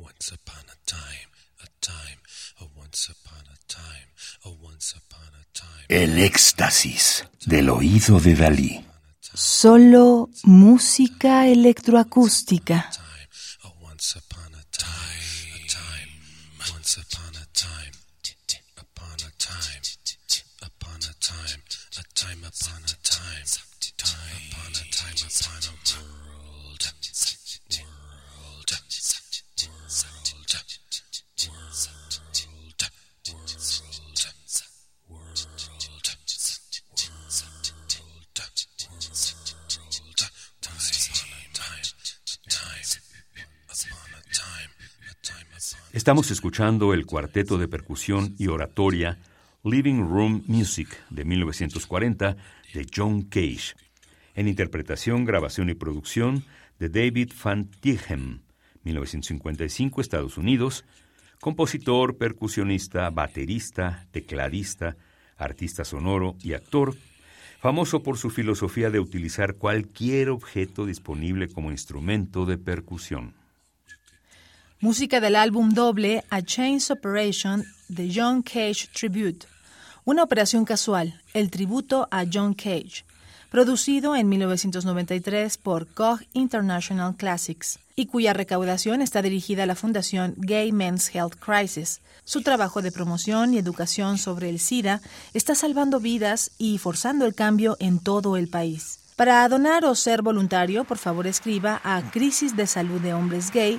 once upon a time, a time, a once upon a time, a once upon a time. El éxtasis del oído de Dalí. Solo música electroacústica. time, a once upon a time, a time, once upon a time, upon a time, upon a time, a time upon a time, time upon a time upon a world, Estamos escuchando el cuarteto de percusión y oratoria Living Room Music de 1940 de John Cage, en interpretación, grabación y producción de David Van Tichem, 1955 Estados Unidos, compositor, percusionista, baterista, tecladista, artista sonoro y actor, famoso por su filosofía de utilizar cualquier objeto disponible como instrumento de percusión. Música del álbum doble A Chains Operation de John Cage Tribute. Una operación casual, el tributo a John Cage, producido en 1993 por Koch International Classics y cuya recaudación está dirigida a la Fundación Gay Men's Health Crisis. Su trabajo de promoción y educación sobre el SIDA está salvando vidas y forzando el cambio en todo el país. Para donar o ser voluntario, por favor escriba a Crisis de Salud de Hombres Gay,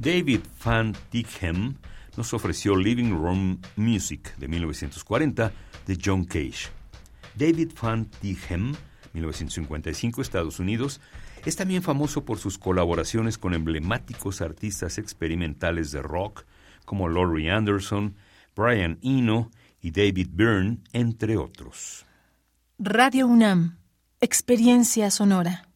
David Van Tichem nos ofreció Living Room Music de 1940 de John Cage. David Van Tichem, 1955 Estados Unidos, es también famoso por sus colaboraciones con emblemáticos artistas experimentales de rock como Laurie Anderson, Brian Eno y David Byrne, entre otros. Radio UNAM, experiencia sonora.